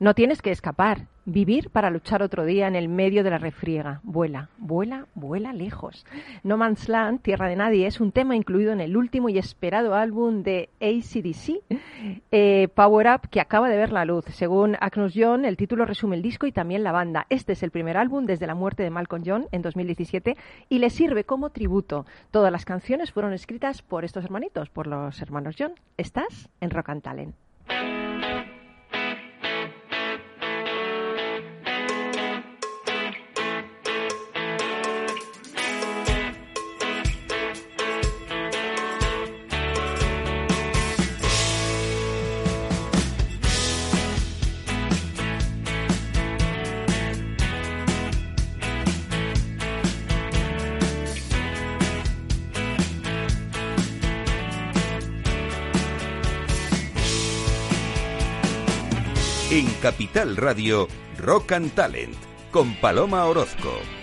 No tienes que escapar, vivir para luchar otro día en el medio de la refriega. Vuela, vuela, vuela lejos. No Man's Land, Tierra de Nadie, es un tema incluido en el último y esperado álbum de ACDC, eh, Power Up, que acaba de ver la luz. Según Agnes John, el título resume el disco y también la banda. Este es el primer álbum desde la muerte de Malcolm John en 2017 y le sirve como tributo. Todas las canciones fueron escritas por estos hermanitos, por los hermanos John. Estás en Rock and Talent. Capital Radio, Rock and Talent, con Paloma Orozco.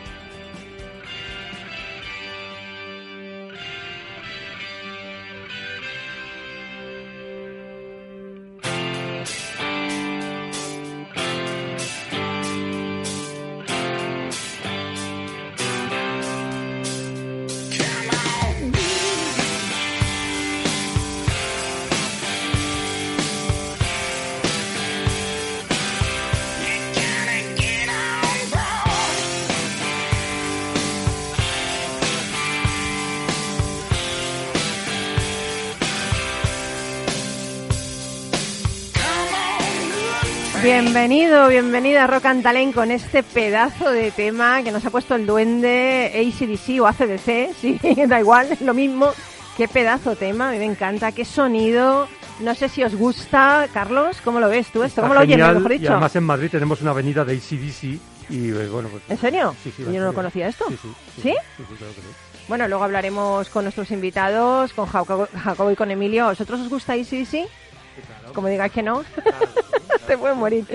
Bienvenido, bienvenida a Rock and Talent con este pedazo de tema que nos ha puesto el duende ACDC o ACDC, sí, da igual, es lo mismo. Qué pedazo tema, a mí me encanta, qué sonido. No sé si os gusta, Carlos, ¿cómo lo ves tú esto? ¿Cómo lo oyes, mejor dicho? Y además en Madrid tenemos una avenida de ACDC y eh, bueno, pues... ¿En serio? Sí, sí, Yo no lo conocía esto. Sí, sí, ¿Sí? sí, claro que sí. Bueno, luego hablaremos con nuestros invitados, con Jacobo, y con Emilio. ¿A vosotros os gusta ACDC? Como digáis que no, te puedes morir.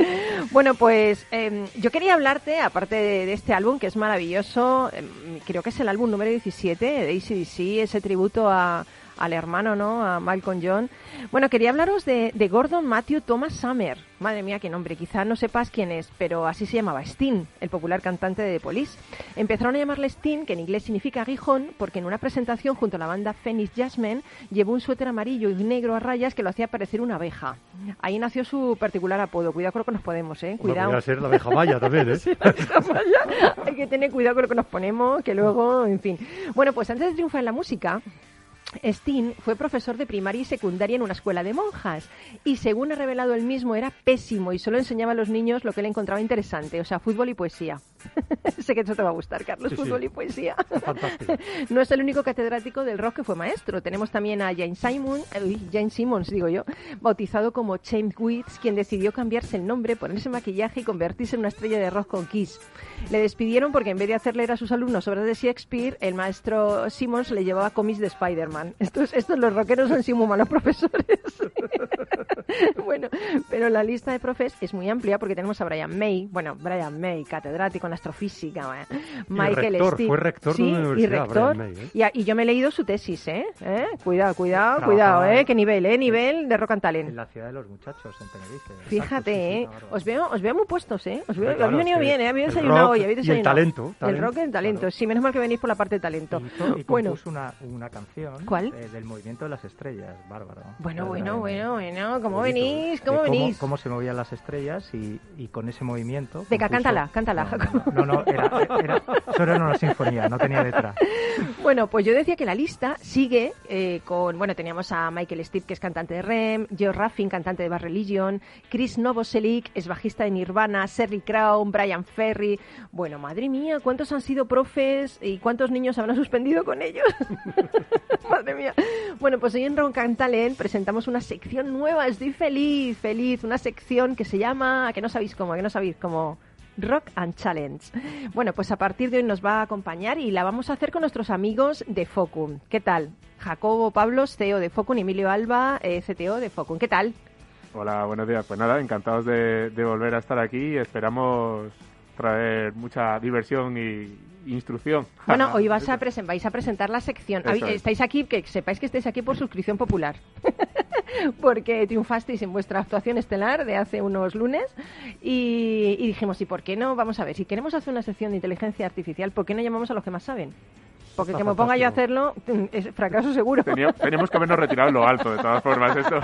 Bueno, pues eh, yo quería hablarte, aparte de, de este álbum que es maravilloso, eh, creo que es el álbum número 17 de ACDC, ese tributo a, al hermano, ¿no? A Malcolm John. Bueno, quería hablaros de, de Gordon Matthew Thomas Summer. Madre mía, qué nombre. Quizá no sepas quién es, pero así se llamaba Sting, el popular cantante de The Police. Empezaron a llamarle Sting, que en inglés significa aguijón, porque en una presentación junto a la banda Phoenix Jasmine llevó un suéter amarillo y negro a rayas que lo hacía parecer una abeja. Ahí nació su particular apodo. Cuidado con lo que nos podemos, ¿eh? Bueno, Cuidado. podría ser la abeja maya también, ¿eh? Vaya, Hay que tener cuidado con lo que nos ponemos, que luego, en fin. Bueno, pues antes de triunfar en la música, Steen fue profesor de primaria y secundaria en una escuela de monjas y según ha revelado él mismo era pésimo y solo enseñaba a los niños lo que él encontraba interesante, o sea, fútbol y poesía. sé que eso te va a gustar, Carlos, Sí, sí. fútbol y poesía. Fantástico. no es el único catedrático del rock que fue maestro. Tenemos también a Jane Simon, Simmons, digo yo, bautizado como James Witz, quien decidió cambiarse el nombre, ponerse maquillaje y convertirse en una estrella de rock con Kiss. Le despidieron porque en vez de hacer leer a sus alumnos obras de Shakespeare, el maestro Simmons le llevaba cómics de Spider-Man. Estos, estos los rockeros son sí muy malos profesores. bueno, pero la lista de profes es muy amplia porque tenemos a Brian May, bueno, Brian May, catedrático astrofísica, eh, Michael rector, Steele. fue rector de sí, una y universidad, rector. Brian May, ¿eh? Y, a- y yo me he leído su tesis, ¿eh? ¿Eh? Cuidado, cuidado, Trabajaba cuidado, ¿eh? Qué nivel, ¿eh? Nivel de rock and talent. En la ciudad de los muchachos, en Tenerife. Fíjate, sí, sí, ¿eh? una. Os veo, os veo muy puestos, ¿eh? Os veo, claro, habéis venido bien, ¿eh? Habéis desayunado hoy, habéis y el desayunado. talento, El talento, rock y el talento. claro. Sí, menos mal que venís por la parte de talento. Hizo y Bueno. una, una canción ¿Cuál? eh, del movimiento de las estrellas, bárbaro. Bueno, bueno, de- bueno, bueno. ¿Cómo Bonito, venís? de ¿Cómo venís? Cómo, se movían las estrellas y, y con ese movimiento. Venga, compuso- cántala, cántala, No. No, no, no, era, era, solo era una sinfonía, no tenía letra. Bueno, pues yo decía que la lista sigue eh, con, bueno, teníamos a Michael Stipe, que es cantante de Rem, Joe Raffin, cantante de Bad Religion, Chris Novoselic, es bajista de Nirvana, Serry Crown, Brian Ferry. Bueno, madre mía, ¿cuántos han sido profes y cuántos niños habrán suspendido con ellos? madre mía. Bueno, pues hoy en Rock and Talent presentamos una sección nueva, estoy feliz, feliz, una sección que se llama, ¿a que no sabéis cómo, ¿A que no sabéis cómo... Rock and Challenge. Bueno, pues a partir de hoy nos va a acompañar y la vamos a hacer con nuestros amigos de Focum. ¿Qué tal? Jacobo Pablos, CEO de Focum, Emilio Alba, eh, CTO de Focum. ¿Qué tal? Hola, buenos días. Pues nada, encantados de, de volver a estar aquí esperamos traer mucha diversión y instrucción. Bueno, hoy vas a presen- vais a presentar la sección. Eso. Estáis aquí, que sepáis que estáis aquí por suscripción popular. porque triunfasteis en vuestra actuación estelar de hace unos lunes y, y dijimos, ¿y por qué no? Vamos a ver, si queremos hacer una sección de inteligencia artificial, ¿por qué no llamamos a los que más saben? Porque que me ponga yo a hacerlo es fracaso seguro. tenemos que habernos retirado en lo alto, de todas formas, esto.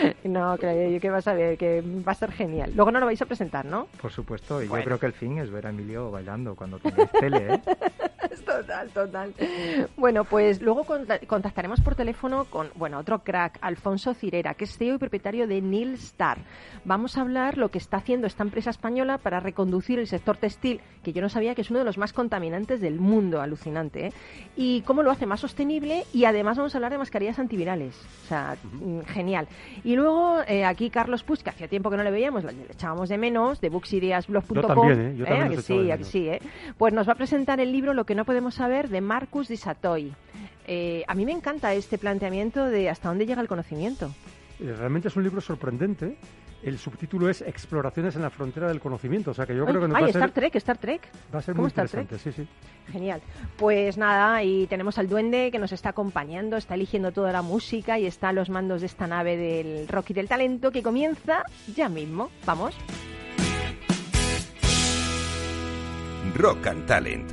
no, creo yo que vas a ver, que va a ser genial. Luego no lo vais a presentar, ¿no? Por supuesto, y yo creo que el fin es ver a Emilio bailando cuando tengáis tele, ¿eh? total, total. Bueno, pues luego contactaremos por teléfono con, bueno, otro crack, Alfonso Cirera, que es CEO y propietario de Nil Star. Vamos a hablar lo que está haciendo esta empresa española para reconducir el sector textil, que yo no sabía que es uno de los más contaminantes del mundo, alucinante, ¿eh? y cómo lo hace más sostenible y además vamos a hablar de mascarillas antivirales. O sea, mm, genial. Y luego eh, aquí Carlos Puig, que hacía tiempo que no le veíamos, le echábamos de menos, de booksideasblog.com. Yo también, ¿eh? Yo también ¿eh? sí, sí, ¿eh? Pues nos va a presentar el libro Lo que no podemos saber de Marcus Di Satoy. Eh, a mí me encanta este planteamiento de hasta dónde llega el conocimiento. Realmente es un libro sorprendente el subtítulo es Exploraciones en la frontera del conocimiento, o sea que yo creo que nos va a Star Trek, Star Trek. Va a ser muy interesante, sí, sí. Genial. Pues nada, y tenemos al duende que nos está acompañando, está eligiendo toda la música y está a los mandos de esta nave del rock y del talento que comienza ya mismo. Vamos. Rock and Talent,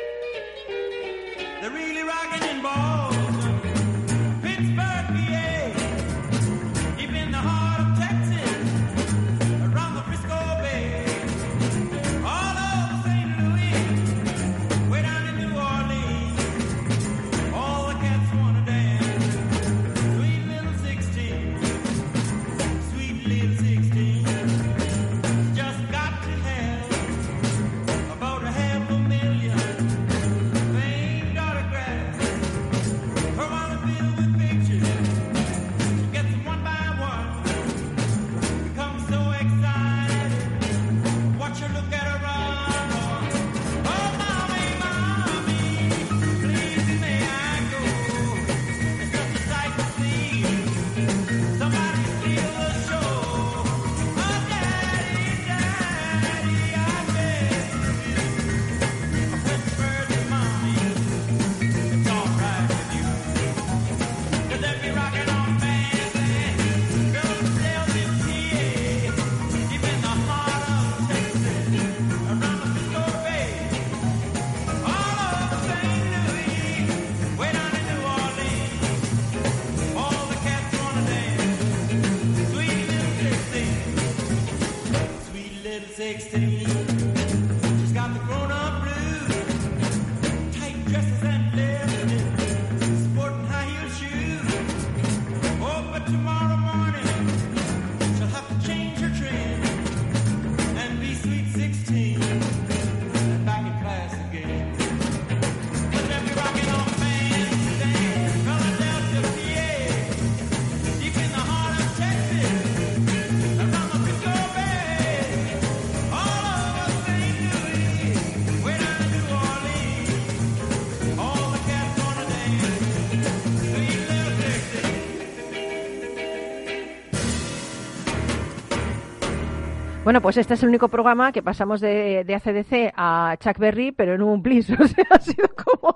Bueno, pues este es el único programa que pasamos de, de ACDC a Chuck Berry, pero en un bliss. O sea, ha sido como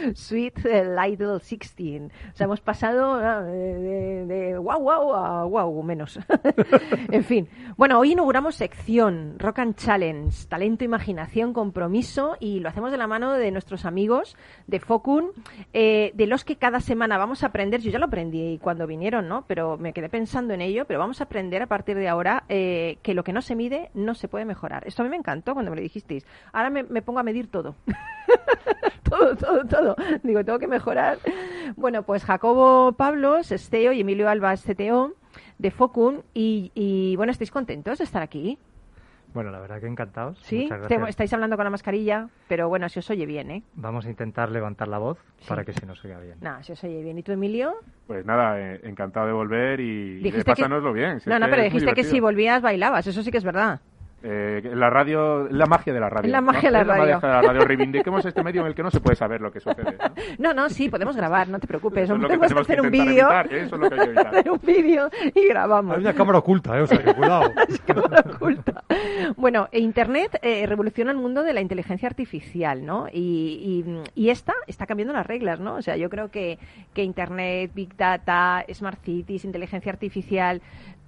Sweet Little 16. O sea, hemos pasado de, de, wow, wow a wow menos. en fin. Bueno, hoy inauguramos sección Rock and Challenge, talento, imaginación, compromiso y lo hacemos de la mano de nuestros amigos de Focun, eh, de los que cada semana vamos a aprender. Yo ya lo aprendí cuando vinieron, ¿no? Pero me quedé pensando en ello, pero vamos a aprender a partir de ahora eh, que lo que no se mide no se puede mejorar. Esto a mí me encantó cuando me lo dijisteis. Ahora me, pongo a medir todo. todo, todo, todo. Digo, tengo que mejorar. Bueno, pues Jacobo Pablos, CEO, y Emilio Alba, CTO de Focum. Y, bueno, ¿estáis contentos de estar aquí? Bueno, la verdad que encantados. Sí, estáis hablando con la mascarilla, pero bueno, si os oye bien, ¿eh? Vamos a intentar levantar la voz para que se nos oiga bien. No, si os oye bien. ¿Y tú, Emilio? Pues nada, eh, encantado de volver y, de pasárnoslo bien. no, no, pero dijiste que si volvías bailabas, eso sí que es verdad. Eh, la radio, la magia de la radio. La magia de la radio. La magia de la radio. Reivindiquemos este medio en el que no se puede saber lo que sucede. No, no, sí, podemos grabar, no te preocupes. podemos hacer un vídeo. Eso es lo que hay que hacer un vídeo y grabamos. Hay una cámara oculta, ¿eh? O sea, que cuidado. cámara oculta. Bueno, Internet eh, revoluciona el mundo de la inteligencia artificial, ¿no? Y, y, y, esta está cambiando las reglas, ¿no? O sea, yo creo que, que Internet, Big Data, Smart Cities, inteligencia artificial,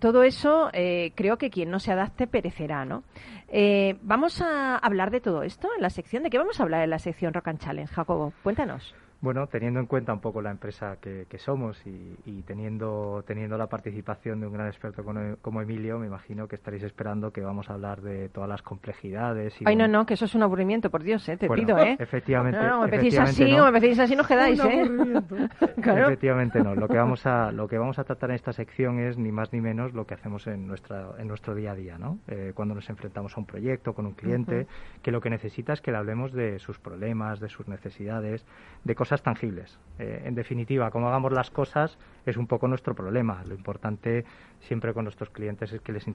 todo eso eh, creo que quien no se adapte perecerá, ¿no? Eh, vamos a hablar de todo esto en la sección. ¿De qué vamos a hablar en la sección Rock and Challenge, Jacobo? Cuéntanos. Bueno, teniendo en cuenta un poco la empresa que, somos y, teniendo, teniendo la participación de un gran experto como, Emilio, me imagino que estaréis esperando que vamos a hablar de todas las complejidades. Y Ay, no, no, que eso es un aburrimiento, por Dios, ¿eh? te pido, ¿eh? Efectivamente. No, no, me pedís así o me pedís así, no quedáis, ¿eh? Efectivamente no. Lo que, vamos a, lo que vamos a tratar en esta sección es ni más ni menos lo que hacemos en, nuestra, en nuestro día a día, ¿no? Eh, cuando nos enfrentamos a un proyecto, con un cliente, que lo que necesita es que le hablemos de sus problemas, de sus necesidades, de cosas tangibles. Eh, en definitiva, como hagamos las cosas es un poco nuestro problema. Lo importante siempre con nuestros clientes es que les,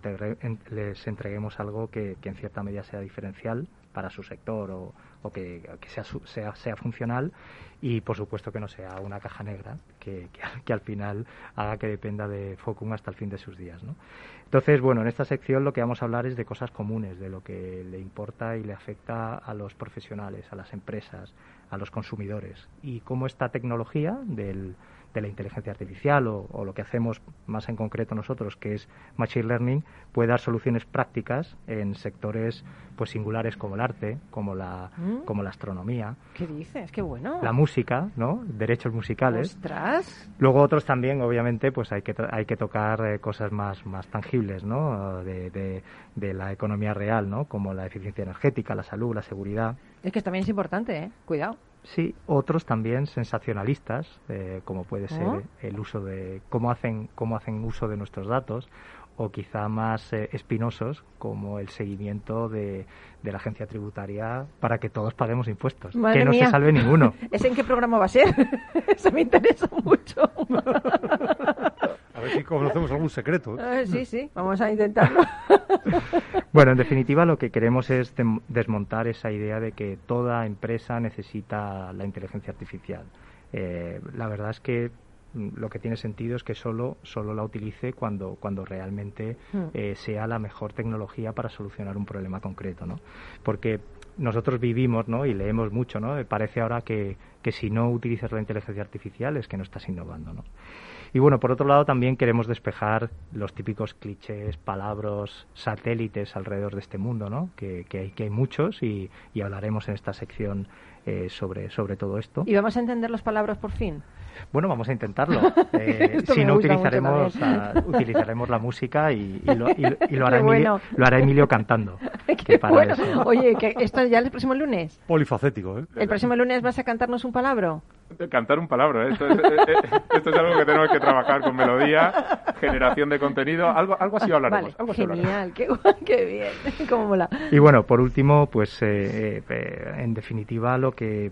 les entreguemos algo que, en cierta medida sea diferencial para su sector o, que, sea, sea, sea, funcional y por supuesto que no sea una caja negra que, que, al final haga que dependa de Focum hasta el fin de sus días. ¿no? Entonces, bueno, en esta sección lo que vamos a hablar es de cosas comunes, de lo que le importa y le afecta a los profesionales, a las empresas, a los consumidores y cómo esta tecnología del, de la inteligencia artificial o, lo que hacemos más en concreto nosotros, que es Machine Learning, puede dar soluciones prácticas en sectores pues singulares como el arte, como la, mm. como la astronomía. ¿Qué dices? ¡Qué bueno! La música, ¿no? Derechos musicales. ¡Ostras! Luego otros también, obviamente, pues hay que, hay que tocar eh, cosas más, más tangibles, ¿no? De, de, de la economía real, ¿no? Como la eficiencia energética, la salud, la seguridad. Es que también es importante, ¿eh? Cuidado. Sí, otros también sensacionalistas, eh, como puede ser ¿Oh? el uso de cómo hacen cómo hacen uso de nuestros datos, o quizá más eh, espinosos, como el seguimiento de, de, la agencia tributaria para que todos paguemos impuestos. que no se salve ninguno. ¿Es en qué programa va a ser? Eso me interesa mucho. A ver si conocemos algún secreto. ¿eh? sí, sí, vamos a intentarlo. Bueno, en definitiva lo que queremos es desmontar esa idea de que toda empresa necesita la inteligencia artificial. Eh, la verdad es que mm, lo que tiene sentido es que solo, solo la utilice cuando, cuando realmente hmm. eh, sea la mejor tecnología para solucionar un problema concreto, ¿no? Porque nosotros vivimos ¿no? y leemos mucho, ¿no? Parece ahora que, que si no utilizas la inteligencia artificial es que no estás innovando, ¿no? Y bueno, por otro lado también queremos despejar los típicos clichés, palabras, satélites alrededor de este mundo, ¿no? Que, que, hay, que hay muchos y, y hablaremos en esta sección eh, sobre, sobre todo esto. ¿Y vamos a entender las palabras por fin? Bueno, vamos a intentarlo. Eh, si no, utilizaremos, utilizaremos la música y, lo, hará Emilio, lo, hará Emilio, cantando. Oye, que ¿esto ya el próximo lunes? Polifacético, ¿eh? ¿El próximo lunes vas a cantarnos un palabra? Cantar un palabra, ¿eh? esto es, eh, esto es algo que tenemos que trabajar con melodía, generación de contenido, algo, algo así hablaremos. genial, Qué, qué, bien, cómo mola. Y bueno, por último, pues en definitiva, lo que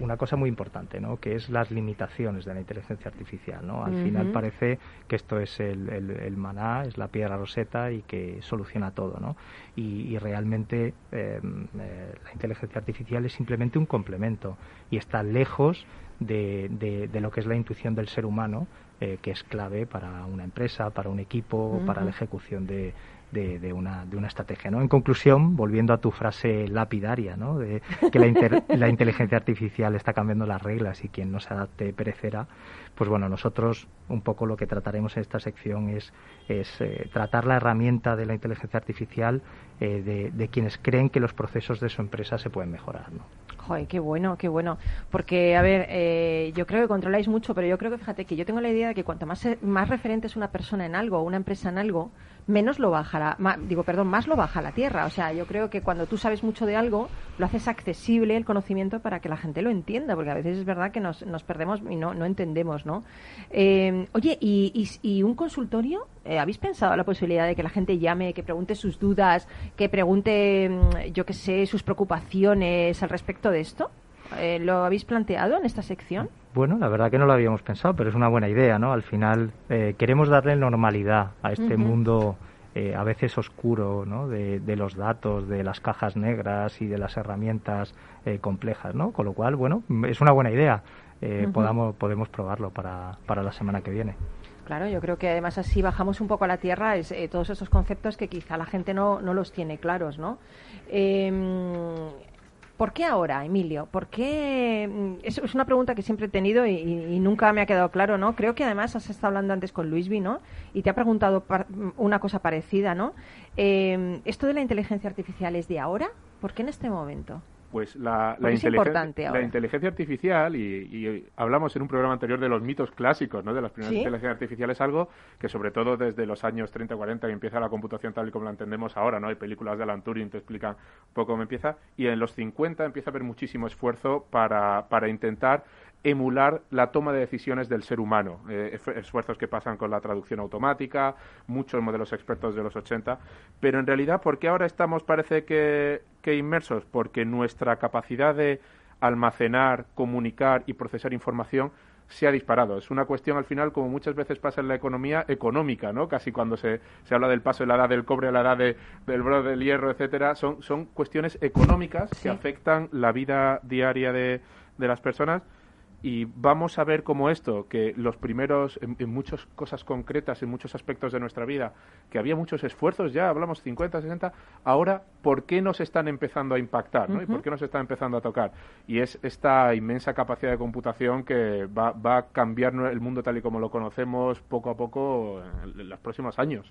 una cosa muy importante, ¿no? Que es las limitaciones de la inteligencia artificial. ¿no? Al final parece que esto es el, el, maná, es la piedra roseta y que soluciona todo. ¿no? Y, realmente em, eh, la inteligencia artificial es simplemente un complemento y está lejos de, de, lo que es la intuición del ser humano, eh, que es clave para una empresa, para un equipo, para la ejecución de, de, una, de una estrategia. ¿no? En conclusión, volviendo a tu frase lapidaria, ¿no? de que la, la inteligencia artificial está cambiando las reglas y quien no se adapte perecerá, pues bueno, nosotros un poco lo que trataremos en esta sección es, es eh, tratar la herramienta de la inteligencia artificial eh, de, de, quienes creen que los procesos de su empresa se pueden mejorar. ¿no? Qué bueno, qué bueno. Porque, a ver, eh, yo creo que controláis mucho, pero yo creo que, fíjate, que yo tengo la idea de que cuanto más, más referente es una persona en algo una empresa en algo, menos lo baja, la, digo, perdón, más lo baja la tierra. O sea, yo creo que cuando tú sabes mucho de algo, lo haces accesible el conocimiento para que la gente lo entienda, porque a veces es verdad que nos, nos perdemos y no, no entendemos, ¿no? Eh, oye, ¿y, y, un consultorio? Eh, ¿Habéis pensado la posibilidad de que la gente llame, que pregunte sus dudas, que pregunte, mm, yo qué sé, sus preocupaciones al respecto de esto? Eh, ¿Lo habéis planteado en esta sección? Bueno, la verdad que no lo habíamos pensado, pero es una buena idea, ¿no? Al final eh, queremos darle normalidad a este mundo a veces oscuro ¿no? de, los datos, de las cajas negras y de las herramientas complejas, ¿no? Con lo cual, bueno, es una buena idea. podamos, podemos probarlo para, para la semana que viene. Claro, yo creo que además así bajamos un poco a la tierra es, todos esos conceptos que quizá la gente no, no los tiene claros, ¿no? Em, ¿Por qué ahora, Emilio? ¿Por qué? Mm, es, una pregunta que siempre he tenido y, nunca me ha quedado claro, ¿no? Creo que además has estado hablando antes con Luisby, ¿no? Y te ha preguntado una cosa parecida, ¿no? Eh, ¿Esto de la inteligencia artificial es de ahora? ¿Por qué en este momento? Pues la, la, inteligencia, la inteligencia, artificial, y, hablamos en un programa anterior de los mitos clásicos, ¿no? de las primeras inteligencias artificiales, algo que sobre todo desde los años 30 40 que empieza la computación tal y como la entendemos ahora, ¿no? hay películas de Alan Turing te explican un poco cómo empieza, y en los 50 empieza a haber muchísimo esfuerzo para, para intentar emular la toma de decisiones del ser humano. Eh, esfuerzos que pasan con la traducción automática, muchos modelos expertos de los 80, pero en realidad, ¿por qué ahora estamos, parece que, que inmersos? Porque nuestra capacidad de almacenar, comunicar y procesar información se ha disparado. Es una cuestión, al final, como muchas veces pasa en la economía, económica, ¿no? Casi cuando se, se habla del paso de la edad del cobre a la edad del bro del hierro, etcétera, son, son cuestiones económicas que afectan la vida diaria de, de las personas y vamos a ver cómo esto, que los primeros, en, muchas cosas concretas, en muchos aspectos de nuestra vida, que había muchos esfuerzos ya, hablamos 50, 60, ahora, ¿por qué nos están empezando a impactar? ¿no? ¿Y por qué nos están empezando a tocar? Y es esta inmensa capacidad de computación que va, va a cambiar el mundo tal y como lo conocemos poco a poco en los próximos años.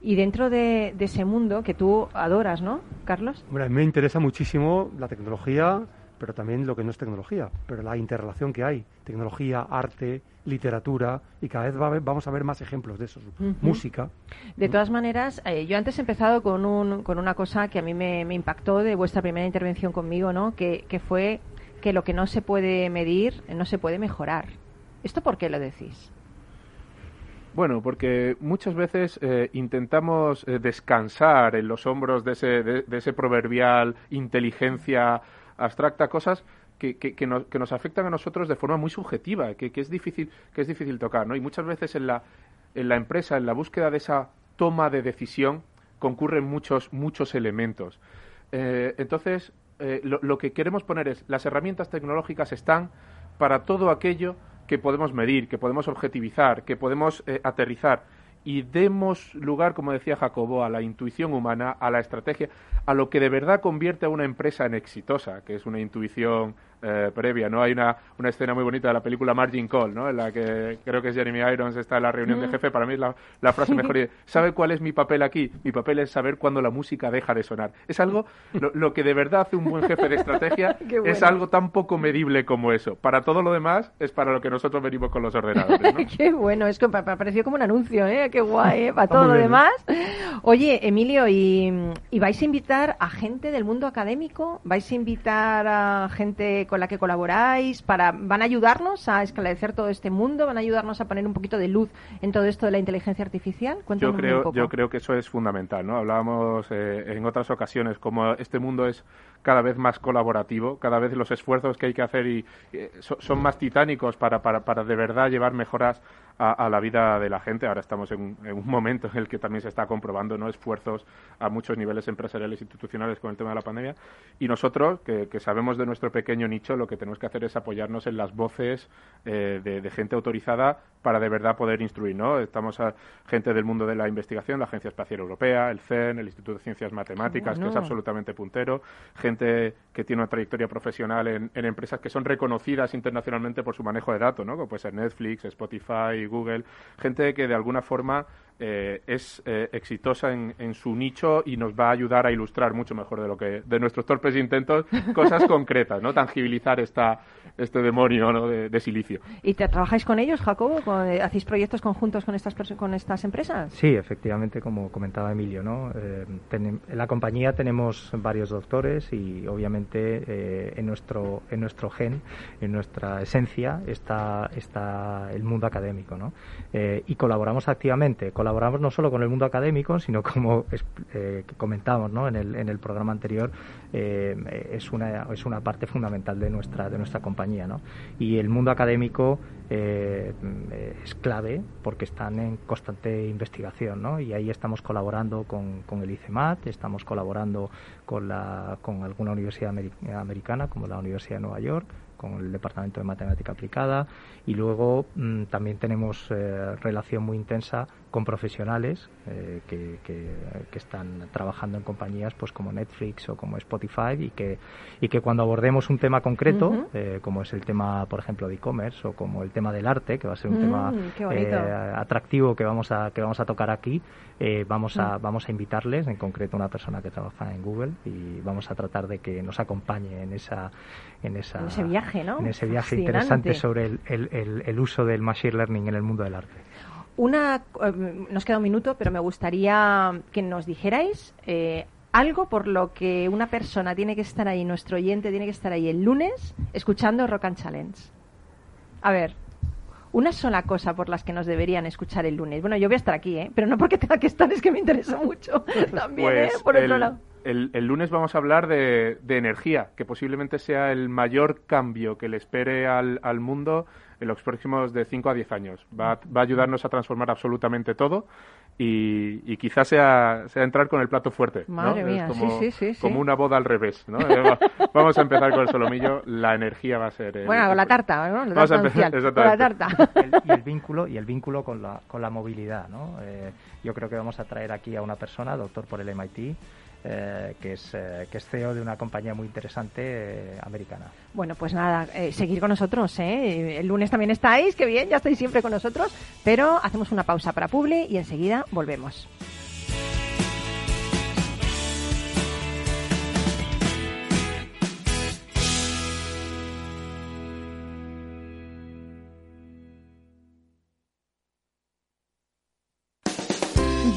Y dentro de, de ese mundo que tú adoras, ¿no, Carlos? Bueno, a mí me interesa muchísimo la tecnología, pero también lo que no es tecnología, pero la interrelación que hay, tecnología, arte, literatura, y cada vez vamos a ver más ejemplos de eso, música. De todas maneras, eh, yo antes he empezado con, un, con una cosa que a mí me, impactó de vuestra primera intervención conmigo, ¿no? Que, que fue que lo que no se puede medir no se puede mejorar. ¿Esto por qué lo decís? Bueno, porque muchas veces eh, intentamos eh, descansar en los hombros de ese, de ese proverbial inteligencia abstracta cosas que, que, nos, que, nos, afectan a nosotros de forma muy subjetiva, que, es difícil, que es difícil tocar, ¿no? Y muchas veces en la, en la empresa, en la búsqueda de esa toma de decisión, concurren muchos, muchos elementos. Eh, entonces, eh, lo, que queremos poner es, las herramientas tecnológicas están para todo aquello que podemos medir, que podemos objetivizar, que podemos eh, aterrizar y demos lugar, como decía Jacobo, a la intuición humana, a la estrategia, a lo que de verdad convierte a una empresa en exitosa, que es una intuición eh, previa, ¿no? Hay una, una escena muy bonita de la película Margin Call, ¿no? En la que creo que es Jeremy Irons está en la reunión de mm. jefe, para mí es la, la frase mejor. ¿Sabe cuál es mi papel aquí? Mi papel es saber cuándo la música deja de sonar. Es algo, lo, que de verdad hace un buen jefe de estrategia es algo tan poco medible como eso. Para todo lo demás es para lo que nosotros venimos con los ordenadores, ¿no? Qué bueno, es que me pareció como un anuncio, ¿eh? Qué guay, ¿eh? Para todo lo demás. Oye, Emilio, ¿y, ¿y vais a invitar a gente del mundo académico? ¿Vais a invitar a gente con la que colaboráis? Para, ¿Van a ayudarnos a esclarecer todo este mundo? ¿Van a ayudarnos a poner un poquito de luz en todo esto de la inteligencia artificial? yo creo, yo creo que eso es fundamental. ¿no? Hablábamos eh, en otras ocasiones como este mundo es cada vez más colaborativo, cada vez los esfuerzos que hay que hacer y, eh, son más titánicos para, para, para de verdad llevar mejoras a, la vida de la gente. Ahora estamos en, un momento en el que también se está comprobando ¿no? esfuerzos a muchos niveles empresariales e institucionales con el tema de la pandemia. Y nosotros, que, sabemos de nuestro pequeño nicho, lo que tenemos que hacer es apoyarnos en las voces eh, de, gente autorizada para de verdad poder instruir. ¿no? Estamos a gente del mundo de la investigación, la Agencia Espacial Europea, el CEN, el Instituto de Ciencias Matemáticas, que es absolutamente puntero, gente que tiene una trayectoria profesional en, empresas que son reconocidas internacionalmente por su manejo de datos, ¿no? como puede ser Netflix, Spotify, Google, gente que de alguna forma eh, es eh, exitosa en, en, su nicho y nos va a ayudar a ilustrar mucho mejor de lo que de nuestros torpes intentos cosas concretas, no tangibilizar esta este demonio ¿no? de, silicio. ¿Y te trabajáis con ellos, Jacobo? Eh, ¿Hacéis proyectos conjuntos con estas con estas empresas? Sí, efectivamente, como comentaba Emilio, ¿no? en la compañía tenemos varios doctores y obviamente en nuestro en nuestro gen, en nuestra esencia está está el mundo académico, ¿no? y colaboramos activamente colaboramos no solo con el mundo académico, sino como eh, comentamos ¿no? en, el, en el programa anterior, eh, es, una, es una parte fundamental de nuestra, de nuestra compañía. ¿no? Y el mundo académico eh, es clave porque están en constante investigación, ¿no? Y ahí estamos colaborando con, con el ICEMAT, estamos colaborando con, la, con alguna universidad americana como la Universidad de Nueva York, con el Departamento de Matemática Aplicada y luego mm, también tenemos eh, relación muy intensa con profesionales eh, que, que, están trabajando en compañías pues como Netflix o como Spotify y que y que cuando abordemos un tema concreto eh, como es el tema por ejemplo de e-commerce o como el tema del arte que va a ser un tema mm, atractivo que vamos a que vamos a tocar aquí vamos a mm. vamos a invitarles en concreto una persona que trabaja en Google y vamos a tratar de que nos acompañe en esa en esa ese viaje en ese viaje interesante sobre el, el, el, uso del machine learning en el mundo del arte. Una, eh, nos queda un minuto, pero me gustaría que nos dijerais eh, algo por lo que una persona tiene que estar ahí, nuestro oyente tiene que estar ahí el lunes escuchando Rock and Challenge. A ver, una sola cosa por las que nos deberían escuchar el lunes. Bueno, yo voy a estar aquí, ¿eh? pero no porque tenga que estar, es que me interesa mucho también, ¿eh? Pues por otro lado el, lunes vamos a hablar de, energía, que posiblemente sea el mayor cambio que le espere al, mundo en los próximos de 5 a 10 años. Va, a ayudarnos a transformar absolutamente todo y, quizás sea, sea, entrar con el plato fuerte. Madre mía, como, sí, sí, sí, como una boda al revés. ¿no? Eh, vamos a empezar con el solomillo. La energía va a ser. bueno, con la tarta, ¿no? vamos a empezar con la tarta. y el vínculo y el vínculo con la, con la movilidad. ¿no? Eh, yo creo que vamos a traer aquí a una persona, doctor por el MIT, eh, que, es, eh, que es CEO de una compañía muy interesante eh, americana. Bueno, pues nada, seguir con nosotros. El lunes también estáis, que bien, ya estáis siempre con nosotros, pero hacemos una pausa para Publi y enseguida volvemos.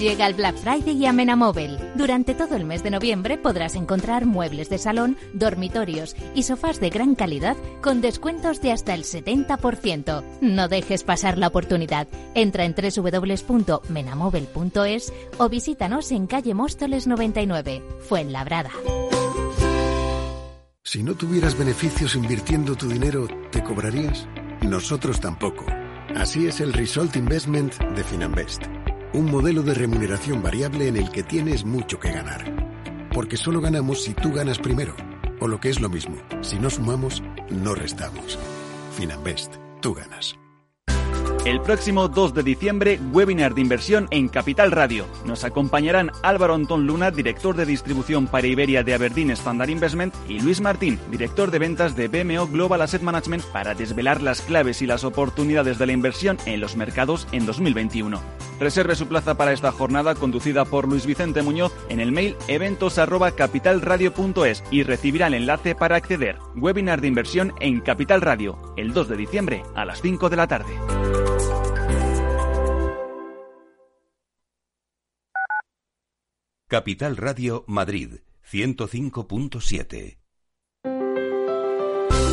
Llega el Black Friday y a Móvil. Durante todo el mes de noviembre podrás encontrar muebles de salón, dormitorios y sofás de gran calidad con descuentos de hasta el 70%. No dejes pasar la oportunidad. Entra en www.menamóvil.es o visítanos en calle Móstoles 99, Fuenlabrada. Si no tuvieras beneficios invirtiendo tu dinero, ¿te cobrarías? Nosotros tampoco. Así es el Result Investment de Finanbest un modelo de remuneración variable en el que tienes mucho que ganar. Porque solo ganamos si tú ganas primero. O lo que es lo mismo, si no sumamos, no restamos. Finanbest, tú ganas. El próximo 2 de diciembre, webinar de inversión en Capital Radio. Nos acompañarán Álvaro Antón Luna, director de distribución para Iberia de Aberdeen Standard Investment, y Luis Martín, director de ventas de BMO Global Asset Management, para desvelar las claves y las oportunidades de la inversión en los mercados en 2021. Reserve su plaza para esta jornada conducida por Luis Vicente Muñoz en el mail eventos@capitalradio.es y recibirá el enlace para acceder. Webinar de inversión en Capital Radio, el 2 de diciembre a las 5 de la tarde. Capital Radio Madrid 105.7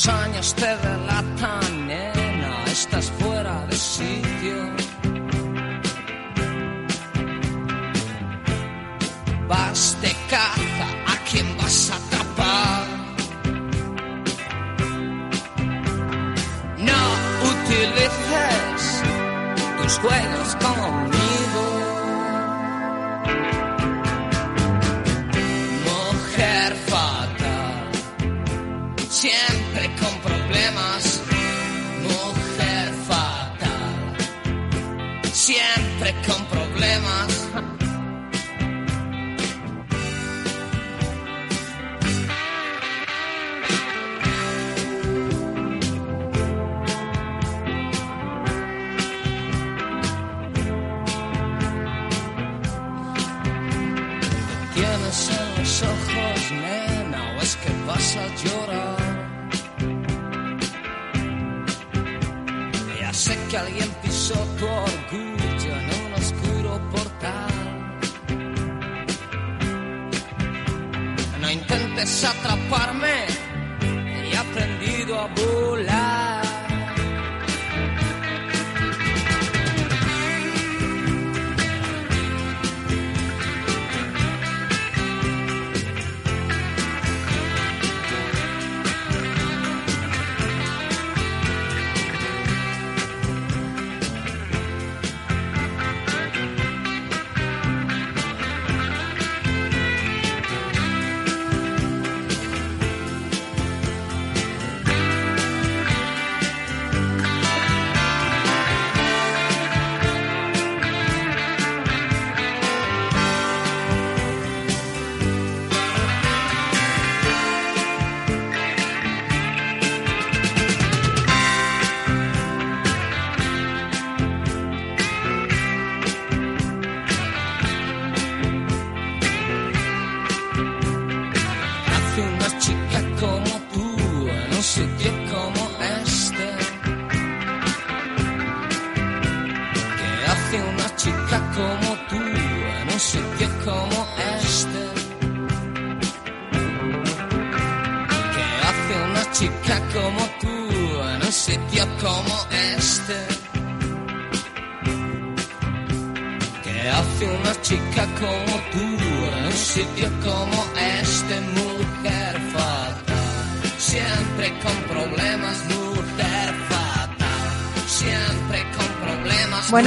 los años te delatan, nena, estás fuera de sitio. Vas de caza, ¿a quién vas a atrapar? No utilices tus juegos con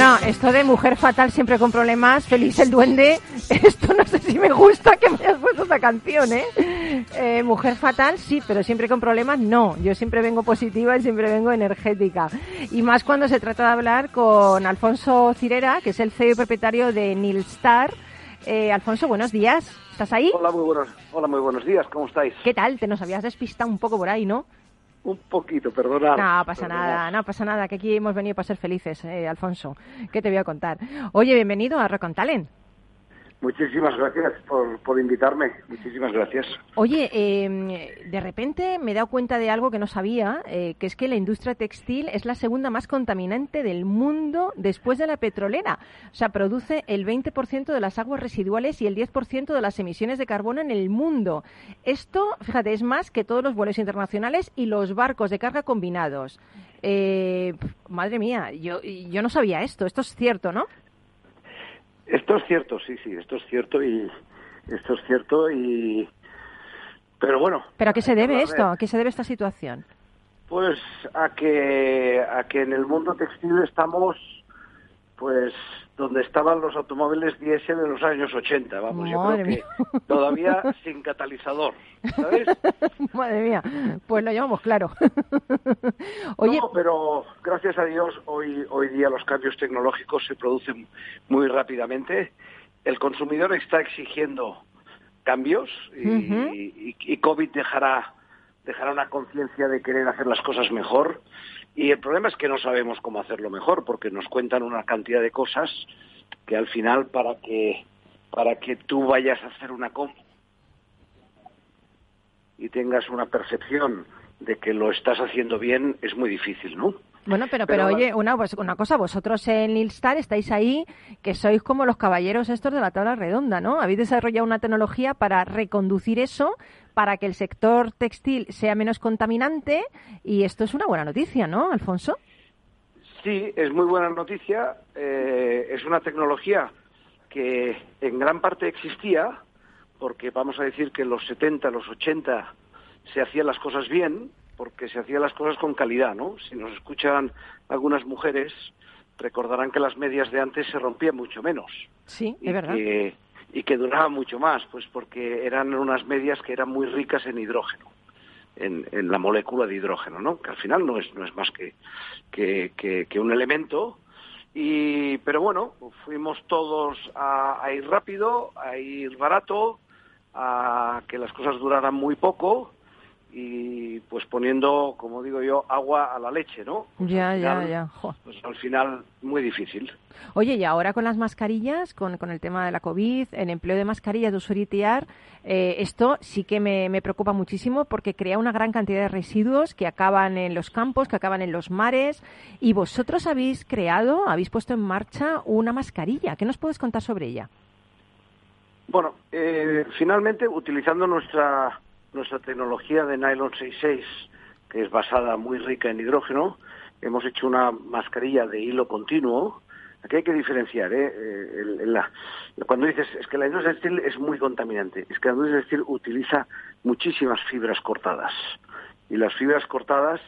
Bueno, esto de mujer fatal siempre con problemas, feliz el duende, esto no sé si me gusta que me hayas puesto esta canción, ¿eh? ¿eh? Mujer fatal, sí, pero siempre con problemas, no. Yo siempre vengo positiva y siempre vengo energética. Y más cuando se trata de hablar con Alfonso Cirera, que es el CEO y propietario de Nilstar. Eh, Alfonso, buenos días. ¿Estás ahí? Hola, muy buenos, hola, muy buenos días. ¿Cómo estáis? ¿Qué tal? Te nos habías despistado un poco por ahí, ¿no? Un poquito, perdonad. No pasa nada, no pasa nada, que aquí hemos venido para ser felices, eh, Alfonso. ¿Qué te voy a contar? Oye, bienvenido a Rock Talent. Muchísimas gracias por, por invitarme. Muchísimas gracias. Oye, eh, de repente me he dado cuenta de algo que no sabía, eh, que es que la industria textil es la segunda más contaminante del mundo después de la petrolera. O sea, produce el 20% de las aguas residuales y el 10% de las emisiones de carbono en el mundo. Esto, fíjate, es más que todos los vuelos internacionales y los barcos de carga combinados. Eh, madre mía, yo, yo no sabía esto. Esto es cierto, ¿no? Esto es cierto, sí, sí, esto es cierto y esto es cierto y pero bueno. ¿Pero a qué se debe esto? ¿A qué se debe esta situación? Pues a que a que en el mundo textil estamos pues donde estaban los automóviles diésel en los años 80, vamos, yo creo que todavía sin catalizador, ¿sabes? Madre mía, pues lo llevamos claro. Oye, no, pero gracias a Dios hoy hoy día los cambios tecnológicos se producen muy rápidamente. El consumidor está exigiendo cambios y, y COVID dejará dejará una conciencia de querer hacer las cosas mejor y el problema es que no sabemos cómo hacerlo mejor, porque nos cuentan una cantidad de cosas que al final para que para que tú vayas a hacer una compra y tengas una percepción de que lo estás haciendo bien es muy difícil, ¿no? Bueno, pero, pero, oye, una, pues, una cosa, vosotros en Lilstar estáis ahí, que sois como los caballeros estos de la tabla redonda, ¿no? Habéis desarrollado una tecnología para reconducir eso, para que el sector textil sea menos contaminante, y esto es una buena noticia, ¿no, Alfonso? Sí, es muy buena noticia. Eh, es una tecnología que en gran parte existía, porque vamos a decir que en los 70, los 80 se hacían las cosas bien, porque se hacían las cosas con calidad, ¿no? Si nos escuchan algunas mujeres, recordarán que las medias de antes se rompían mucho menos. Sí, es verdad. Y que duraban mucho más, pues porque eran unas medias que eran muy ricas en hidrógeno. En, en, la molécula de hidrógeno, ¿no? Que al final no es, no es más que, que, que, un elemento. Y, pero bueno, fuimos todos a, a, ir rápido, a ir barato, a que las cosas duraran muy poco y pues poniendo, como digo yo, agua a la leche, ¿no? Pues ya, ya, ya. Pues al final muy difícil. Oye, y ahora con las mascarillas, con, con el tema de la COVID, el empleo de mascarillas de usuritear, eh, esto sí que me, me, preocupa muchísimo porque crea una gran cantidad de residuos que acaban en los campos, que acaban en los mares. Y vosotros habéis creado, habéis puesto en marcha una mascarilla. ¿Qué nos puedes contar sobre ella? Bueno, eh, finalmente, utilizando nuestra nuestra tecnología de nylon 66, que es basada muy rica en hidrógeno, hemos hecho una mascarilla de hilo continuo. Aquí hay que diferenciar, ¿eh? eh cuando dices, es que la industria textil es muy contaminante, es que la industria textil utiliza muchísimas fibras cortadas. Y las fibras cortadas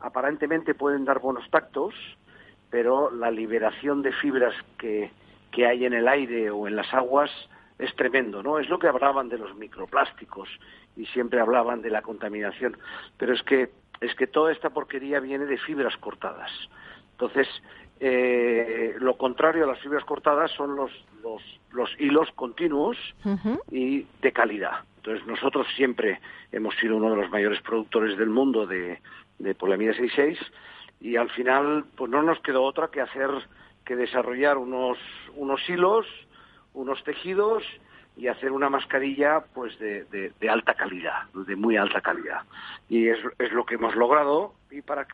aparentemente pueden dar buenos tactos, pero la liberación de fibras que, que hay en el aire o en las aguas es tremendo, ¿no? Es lo que hablaban de los microplásticos y siempre hablaban de la contaminación, pero es que es que toda esta porquería viene de fibras cortadas. Entonces, eh, lo contrario a las fibras cortadas son los, los, los hilos continuos y de calidad. Entonces, nosotros siempre hemos sido uno de los mayores productores del mundo de, de polamida 66 y al final pues no nos quedó otra que hacer que desarrollar unos, unos hilos, unos tejidos y hacer una mascarilla pues de, de, alta calidad, de muy alta calidad. Y es, es, lo que hemos logrado y para,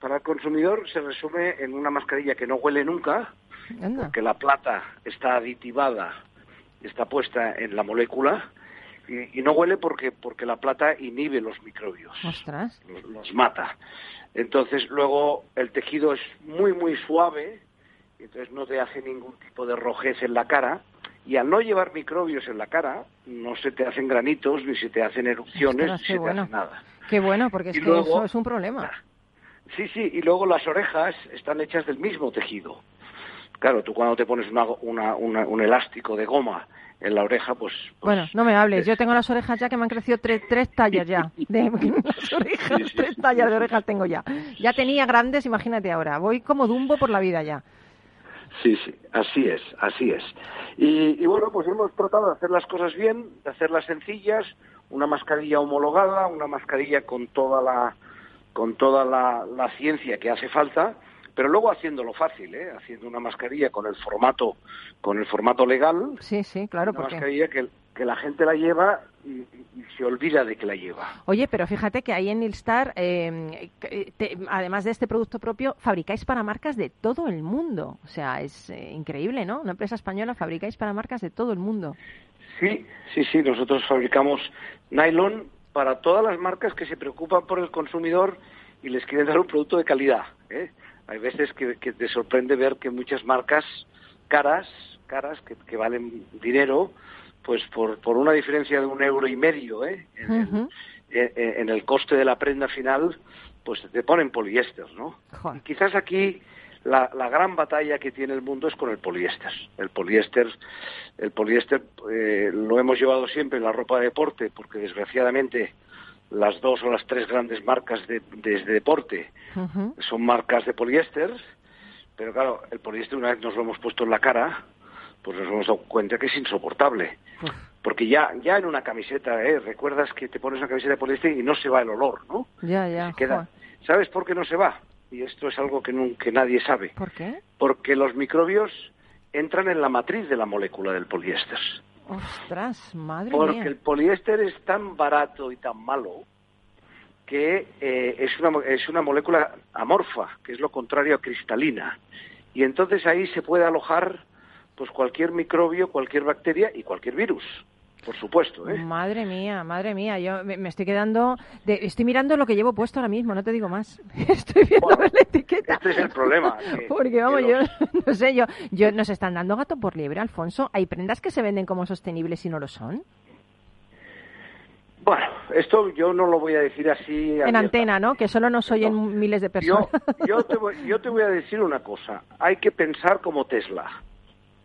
para el consumidor se resume en una mascarilla que no huele nunca, porque la plata está aditivada, está puesta en la molécula y, no huele porque, porque la plata inhibe los microbios, los, los mata. Entonces luego el tejido es muy muy suave, entonces no te hace ningún tipo de rojez en la cara y al no llevar microbios en la cara, no se te hacen granitos, ni se te hacen erupciones, ni se te hace nada. Qué bueno, porque es que eso es un problema. Sí, sí, y luego las orejas están hechas del mismo tejido. Claro, tú cuando te pones una, un elástico de goma en la oreja, pues... pues bueno, no me hables, yo tengo las orejas ya que me han crecido tres, tres tallas ya. De orejas, tres tallas de orejas tengo ya. Ya tenía grandes, imagínate ahora. Voy como dumbo por la vida ya. Sí, sí, así es, así es. Y, bueno, pues hemos tratado de hacer las cosas bien, de hacerlas sencillas, una mascarilla homologada, una mascarilla con toda la, con toda la, ciencia que hace falta, pero luego haciéndolo fácil, ¿eh? haciendo una mascarilla con el formato con el formato legal. Sí, sí, claro. Una mascarilla que, que la gente la lleva y, se olvida de que la lleva. Oye, pero fíjate que ahí en Nilstar, eh, además de este producto propio, fabricáis para marcas de todo el mundo. O sea, es eh, increíble, ¿no? Una empresa española fabricáis para marcas de todo el mundo. Sí, sí, sí. Nosotros fabricamos nylon para todas las marcas que se preocupan por el consumidor y les quieren dar un producto de calidad. ¿eh? Hay veces que, te sorprende ver que muchas marcas caras, caras que, valen dinero, pues por, por, una diferencia de un euro y medio ¿eh? en, el, coste de la prenda final, pues te ponen poliéster, ¿no? quizás aquí la, la, gran batalla que tiene el mundo es con el poliéster. El poliéster, el poliéster eh, lo hemos llevado siempre en la ropa de deporte, porque desgraciadamente las dos o las tres grandes marcas de, deporte son marcas de poliéster, pero claro, el poliéster una vez nos lo hemos puesto en la cara, pues nos hemos dado cuenta que es insoportable. Porque ya, ya en una camiseta, ¿eh? recuerdas que te pones una camiseta de poliéster y no se va el olor, ¿no? Ya, ya. queda. ¿Sabes por qué no se va? Y esto es algo que, que nadie sabe. ¿Por qué? Porque los microbios entran en la matriz de la molécula del poliéster. Ostras, madre Porque el poliéster es tan barato y tan malo que eh, es, una, es una molécula amorfa, que es lo contrario a cristalina. Y entonces ahí se puede alojar pues cualquier microbio, cualquier bacteria y cualquier virus por supuesto. ¿eh? Madre mía, madre mía, yo me, estoy quedando, estoy mirando lo que llevo puesto ahora mismo, no te digo más. estoy viendo la etiqueta. Este es el problema. Porque vamos, yo no sé, yo, yo nos están dando gato por liebre, Alfonso. Hay prendas que se venden como sostenibles y no lo son. Bueno, esto yo no lo voy a decir así. En antena, ¿no? Que solo nos oyen miles de personas. Yo, te voy, yo te voy a decir una cosa. Hay que pensar como Tesla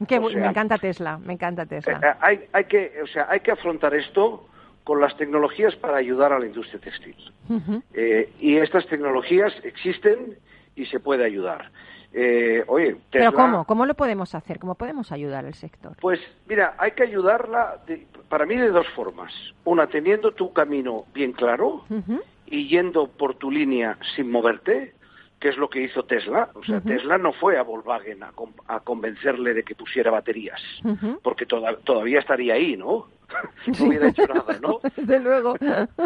me encanta Tesla, me encanta Tesla. Eh, hay, hay, que, o sea, hay que afrontar esto con las tecnologías para ayudar a la industria textil. Eh, y estas tecnologías existen y se puede ayudar. Eh, oye, Tesla, ¿Pero cómo? ¿Cómo lo podemos hacer? ¿Cómo podemos ayudar al sector? Pues mira, hay que ayudarla para mí de dos formas. Una, teniendo tu camino bien claro y yendo por tu línea sin moverte que es lo que hizo Tesla. O sea, Tesla no fue a Volkswagen a, convencerle de que pusiera baterías, porque todavía estaría ahí, ¿no? no hubiera hecho nada, ¿no? Desde luego.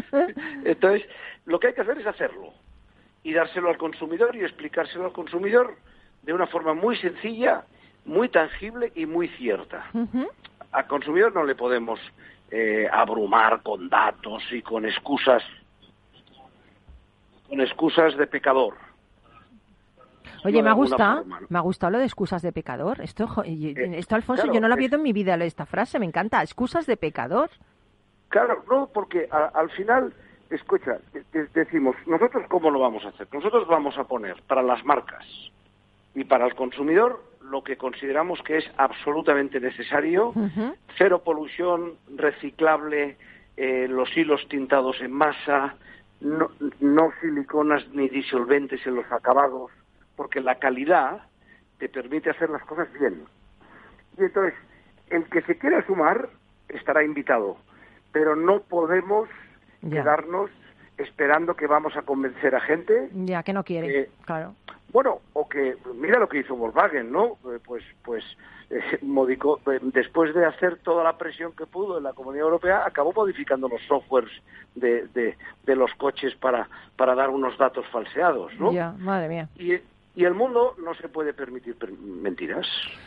Entonces, lo que hay que hacer es hacerlo y dárselo al consumidor y explicárselo al consumidor de una forma muy sencilla, muy tangible y muy cierta. Al consumidor no le podemos eh, abrumar con datos y con excusas con excusas de pecador. Oye, me ha gustado, me ha gustado lo de excusas de pecador. Esto, eh, esto Alfonso, yo no lo había visto en mi vida esta frase, me encanta. Excusas de pecador. Claro, no, porque al final, escucha, decimos, nosotros cómo lo vamos a hacer. Nosotros vamos a poner para las marcas y para el consumidor lo que consideramos que es absolutamente necesario, cero polución, reciclable, eh, los hilos tintados en masa, no, no siliconas ni disolventes en los acabados, porque la calidad te permite hacer las cosas bien. Y entonces, el que se quiera sumar estará invitado, pero no podemos quedarnos esperando que vamos a convencer a gente. Ya, que no quiere, claro. Bueno, o que, mira lo que hizo Volkswagen, ¿no? Eh, pues, pues, eh, eh, después de hacer toda la presión que pudo en la Comunidad Europea, acabó modificando los softwares de, de, los coches para, para dar unos datos falseados, ¿no? Ya, madre mía. Y, y el mundo no se puede permitir mentiras,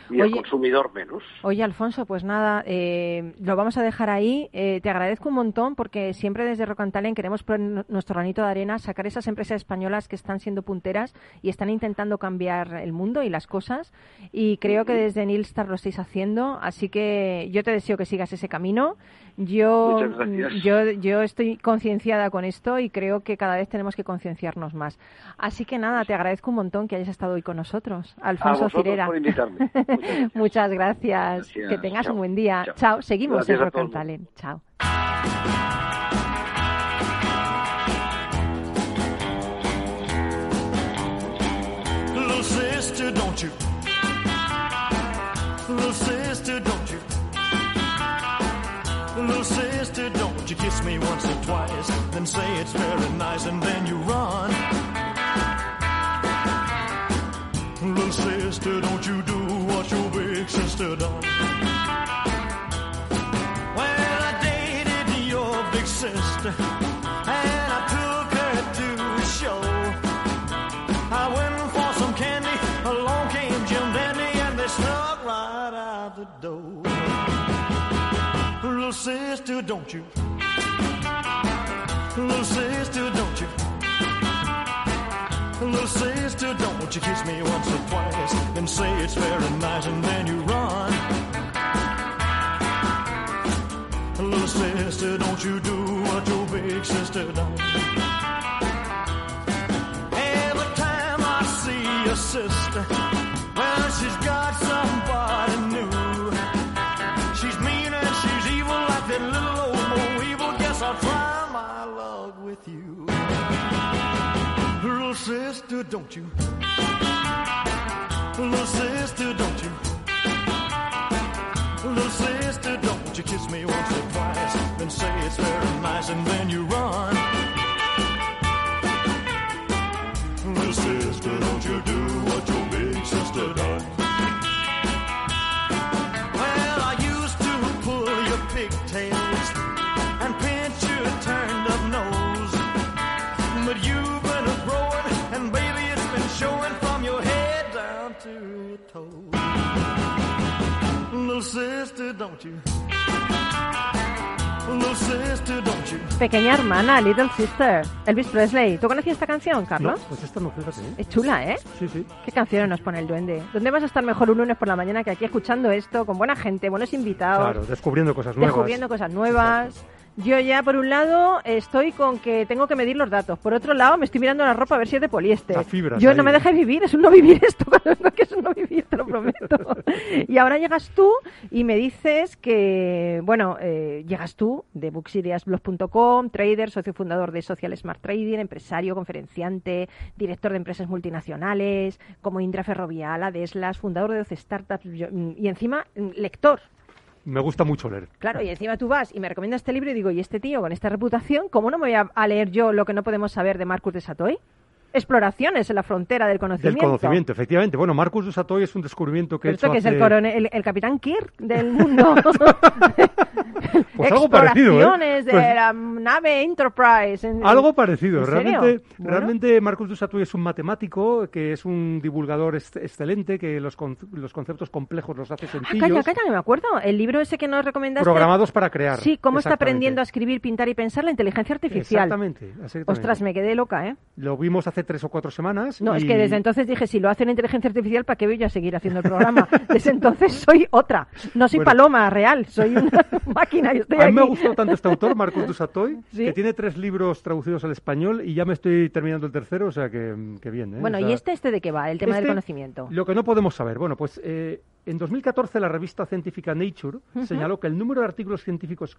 y el consumidor menos. Oye, Alfonso, pues nada, eh, lo vamos a dejar ahí. Eh, te agradezco un montón porque siempre desde Rock and queremos poner nuestro granito de arena, sacar esas empresas españolas que están siendo punteras y están intentando cambiar el mundo y las cosas. Y creo que desde Nilstar lo estáis haciendo, así que yo te deseo que sigas ese camino. Yo, yo, yo estoy concienciada con esto y creo que cada vez tenemos que concienciarnos más. Así que nada, te agradezco un montón que hayas estado hoy con nosotros. Alfonso Cirera. Muchas, gracias. Que tengas un buen día. Chao. Seguimos en Rock and Talent. Chao. Little sister, don't you kiss me once or twice, then say it's very nice, and then you run. sister, don't you do what your big sister done. Well, I dated your big sister, and I took her to a show. I went for some candy, along came Jim Dandy, and they snuck right out the door. Little sister, don't you? Little sister, don't you? Little sister kiss me once or twice and say it's very nice and then you run. Little sister, don't you do what your big sister done. Every time I see your sister, well, she's got somebody new. Sister, don't you? Little sister, don't you? Little sister, don't you kiss me once or twice, then say it's very nice, and then you Pequeña hermana, Little Sister. Elvis Presley. ¿Tú conocías esta canción, Carlos? No, pues esta no, fíjate. ¿eh? Es chula, ¿eh? Sí, sí. ¿Qué canción nos pone el duende? ¿Dónde vas a estar mejor un lunes por la mañana que aquí escuchando esto, con buena gente, buenos invitados? Claro, descubriendo cosas nuevas. Descubriendo cosas nuevas. Exacto. Yo ya, por un lado, estoy con que tengo que medir los datos. Por otro lado, me estoy mirando la ropa a ver si es de poliéster. Yo no me dejes vivir, es un no vivir esto. que es un no vivir, te lo prometo. y ahora llegas tú y me dices que, bueno, eh, llegas tú de booksideasblog.com, trader, socio fundador de Social Smart Trading, empresario, conferenciante, director de empresas multinacionales, como Indra Ferrovial, Adeslas, fundador de 12 startups y encima lector me gusta mucho leer. Claro, y encima tú vas y me recomiendas este libro y digo, ¿y este tío con esta reputación, cómo no me voy a, leer yo lo que no podemos saber de Marcus de Satoy? Exploraciones en la frontera del conocimiento. Del conocimiento, efectivamente. Bueno, Marcus de Satoy es un descubrimiento que esto que es el, coronel, el, capitán Kirk del mundo. pues algo parecido, ¿eh? de pues la nave Enterprise. algo parecido. realmente, realmente Marcus de Satoy es un matemático que es un divulgador excelente, que los, los conceptos complejos los hace sencillos. Ah, calla, calla, me acuerdo. El libro ese que nos recomendaste. Programados para crear. Sí, cómo está aprendiendo a escribir, pintar y pensar la inteligencia artificial. Exactamente. exactamente. Ostras, me quedé loca, ¿eh? Lo vimos hace tres o cuatro semanas. No, es que desde entonces dije, si lo hace la inteligencia artificial, ¿para qué voy a seguir haciendo el programa? desde entonces soy otra. No soy paloma real, soy una máquina. Estoy a mí me ha gustado tanto este autor, Marcos Dusatoy, que tiene tres libros traducidos al español y ya me estoy terminando el tercero, o sea que, bien. ¿eh? Bueno, ¿y este, este de qué va? El tema del este, conocimiento. Lo que no podemos saber. Bueno, pues eh, en 2014 la revista científica Nature señaló que el número de artículos científicos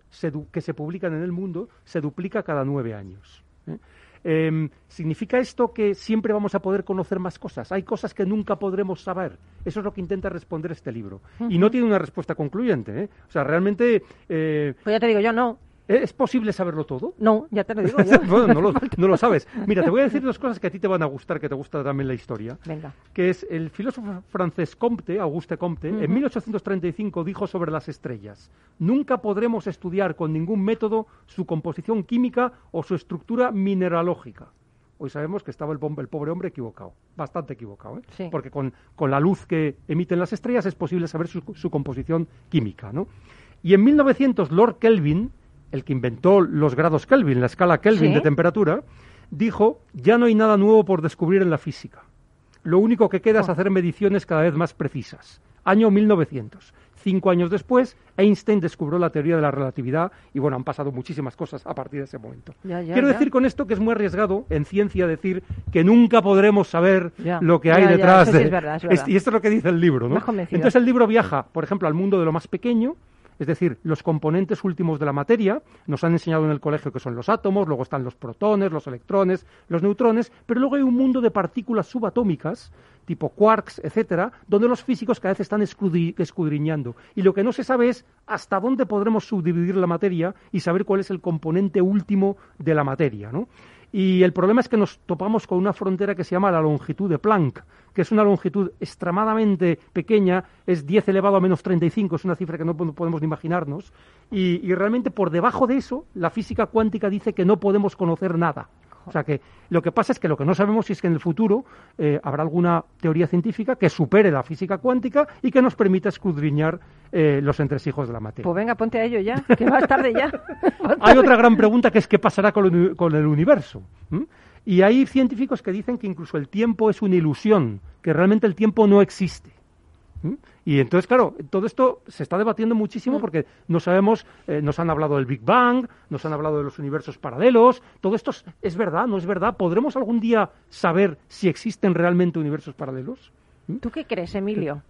que se publican en el mundo se duplica cada nueve años. ¿eh? Eh, ¿Significa esto que siempre vamos a poder conocer más cosas? Hay cosas que nunca podremos saber. Eso es lo que intenta responder este libro. Y no tiene una respuesta concluyente. ¿eh? O sea, realmente... Eh, pues ya te digo yo, no. ¿Es posible saberlo todo? No, ya te lo digo yo. bueno, no lo, sabes. Mira, te voy a decir dos cosas que a ti te van a gustar, que te gusta también la historia. Venga. Que es el filósofo francés Comte, Auguste Comte, en 1835 dijo sobre las estrellas, nunca podremos estudiar con ningún método su composición química o su estructura mineralógica. Hoy sabemos que estaba el, el pobre hombre equivocado, bastante equivocado, ¿eh? porque con, con, la luz que emiten las estrellas es posible saber su, su composición química. ¿no? Y en 1900 Lord Kelvin el que inventó los grados Kelvin, la escala Kelvin de temperatura, dijo, ya no hay nada nuevo por descubrir en la física. Lo único que queda es oh. hacer mediciones cada vez más precisas. Año 1900. Cinco años después, Einstein descubrió la teoría de la relatividad y bueno, han pasado muchísimas cosas a partir de ese momento. Quiero decir con esto que es muy arriesgado en ciencia decir que nunca podremos saber lo que hay detrás de... y esto es lo que dice el libro, ¿no? Entonces el libro viaja, por ejemplo, al mundo de lo más pequeño, es decir, los componentes últimos de la materia, nos han enseñado en el colegio que son los átomos, luego están los protones, los electrones, los neutrones, pero luego hay un mundo de partículas subatómicas, tipo quarks, etcétera, donde los físicos cada vez están escudriñando. Y lo que no se sabe es hasta dónde podremos subdividir la materia y saber cuál es el componente último de la materia, ¿no? Y el problema es que nos topamos con una frontera que se llama la longitud de Planck, que es una longitud extremadamente pequeña, es 10 elevado a menos 35, es una cifra que no podemos ni imaginarnos, y, realmente por debajo de eso la física cuántica dice que no podemos conocer nada. O sea que lo que pasa es que lo que no sabemos es que en el futuro eh, habrá alguna teoría científica que supere la física cuántica y que nos permita escudriñar eh, los entresijos de la materia. Pues venga, ponte a ello ya, que más tarde ya. Hay otra gran pregunta que es qué pasará con el, universo. Y hay científicos que dicen que incluso el tiempo es una ilusión, que realmente el tiempo no existe. Y entonces, claro, todo esto se está debatiendo muchísimo mm. porque no sabemos, eh, nos han hablado del Big Bang, nos han hablado de los universos paralelos, todo esto es, verdad, no es verdad. ¿Podremos algún día saber si existen realmente universos paralelos? ¿Tú qué crees, Emilio?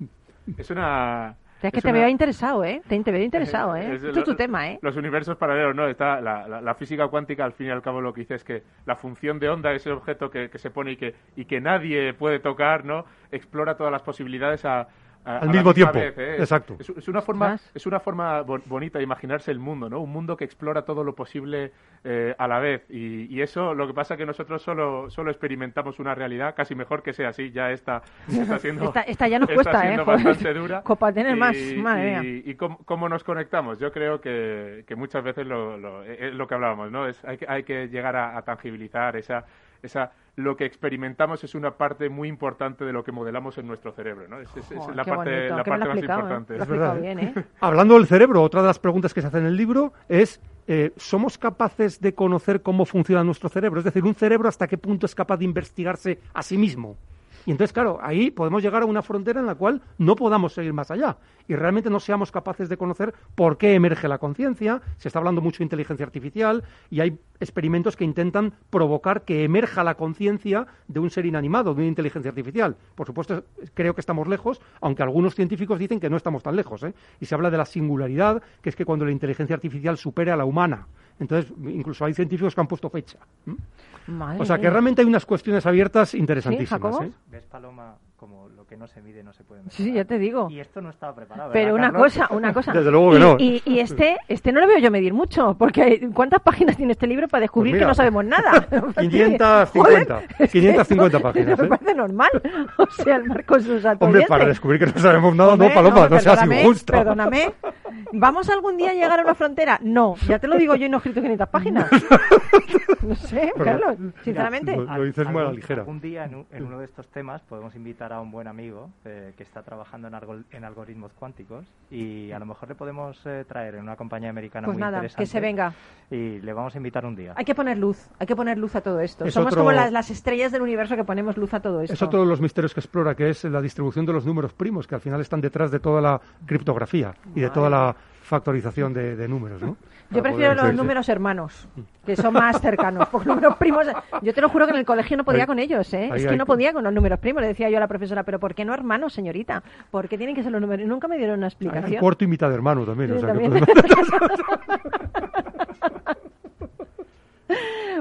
Es una es que te veo interesado, ¿eh? Te, veo interesado, ¿eh? Esto es tu tema, ¿eh? Los universos paralelos, no. Está la, física cuántica, al fin y al cabo, lo que dice es que la función de onda, ese objeto que, que se pone y que, y que nadie puede tocar, ¿no? Explora todas las posibilidades a, al mismo tiempo. ¿eh? Exacto. Es, una forma, es una forma bonita de imaginarse el mundo, ¿no? Un mundo que explora todo lo posible eh, a la vez. Y, eso, lo que pasa es que nosotros solo, solo experimentamos una realidad, casi mejor que sea así. Ya está, está siendo. esta, ya nos cuesta, ¿eh? bastante dura. Copa tener más, madre y, y cómo, nos conectamos. Yo creo que, que muchas veces lo, lo, es lo que hablábamos, ¿no? Es, hay, que, hay que llegar a, a tangibilizar esa esa lo que experimentamos es una parte muy importante de lo que modelamos en nuestro cerebro, ¿no? Es, la parte, la parte más ¿eh? importante. Es verdad. Bien, ¿eh? Hablando del cerebro, otra de las preguntas que se hace en el libro es eh, ¿somos capaces de conocer cómo funciona nuestro cerebro? Es decir, un cerebro hasta qué punto es capaz de investigarse a sí mismo. Y entonces, claro, ahí podemos llegar a una frontera en la cual no podamos seguir más allá y realmente no seamos capaces de conocer por qué emerge la conciencia. Se está hablando mucho de inteligencia artificial y hay experimentos que intentan provocar que emerja la conciencia de un ser inanimado, de una inteligencia artificial. Por supuesto, creo que estamos lejos, aunque algunos científicos dicen que no estamos tan lejos. ¿eh? Y se habla de la singularidad, que es que cuando la inteligencia artificial supere a la humana. Entonces, incluso hay científicos que han puesto fecha. o sea, que realmente hay unas cuestiones abiertas interesantísimas. ¿Sí, ¿eh? ¿Ves, Paloma, como lo que no se mide no se puede medir? Sí, ya te digo. Y esto no estaba preparado. Pero una cosa, una cosa. Desde luego que no. Y, y, este, este no lo veo yo medir mucho, porque ¿cuántas páginas tiene este libro para descubrir pues que no sabemos nada? 550. 550 páginas. Me ¿eh? parece normal. O sea, el marco sus Hombre, para descubrir que no sabemos nada, no, Paloma, no, seas injusta. Perdóname. ¿Vamos algún día a llegar a una frontera? No, ya te lo digo yo y no he escrito 500 páginas. No sé, Carlos, sinceramente. Lo, dices muy a la ligera. Un día en, uno de estos temas podemos invitar a un buen amigo eh, que está trabajando en, en, algoritmos cuánticos y a lo mejor le podemos eh, traer en una compañía americana pues muy nada, interesante. que se venga. Y le vamos a invitar un día. Hay que poner luz, hay que poner luz a todo esto. Somos como las, las, estrellas del universo que ponemos luz a todo esto. Es otro de los misterios que explora, que es la distribución de los números primos, que al final están detrás de toda la criptografía y de toda la factorización de, números, ¿no? Yo prefiero los números hermanos, que son más cercanos. Porque números primos, yo te lo juro que en el colegio no podía con ellos, ¿eh? es que no podía con los números primos. Le decía yo a la profesora, pero ¿por qué no hermanos, señorita? ¿Por qué tienen que ser los números? Nunca me dieron una explicación. cuarto y mitad de hermano también.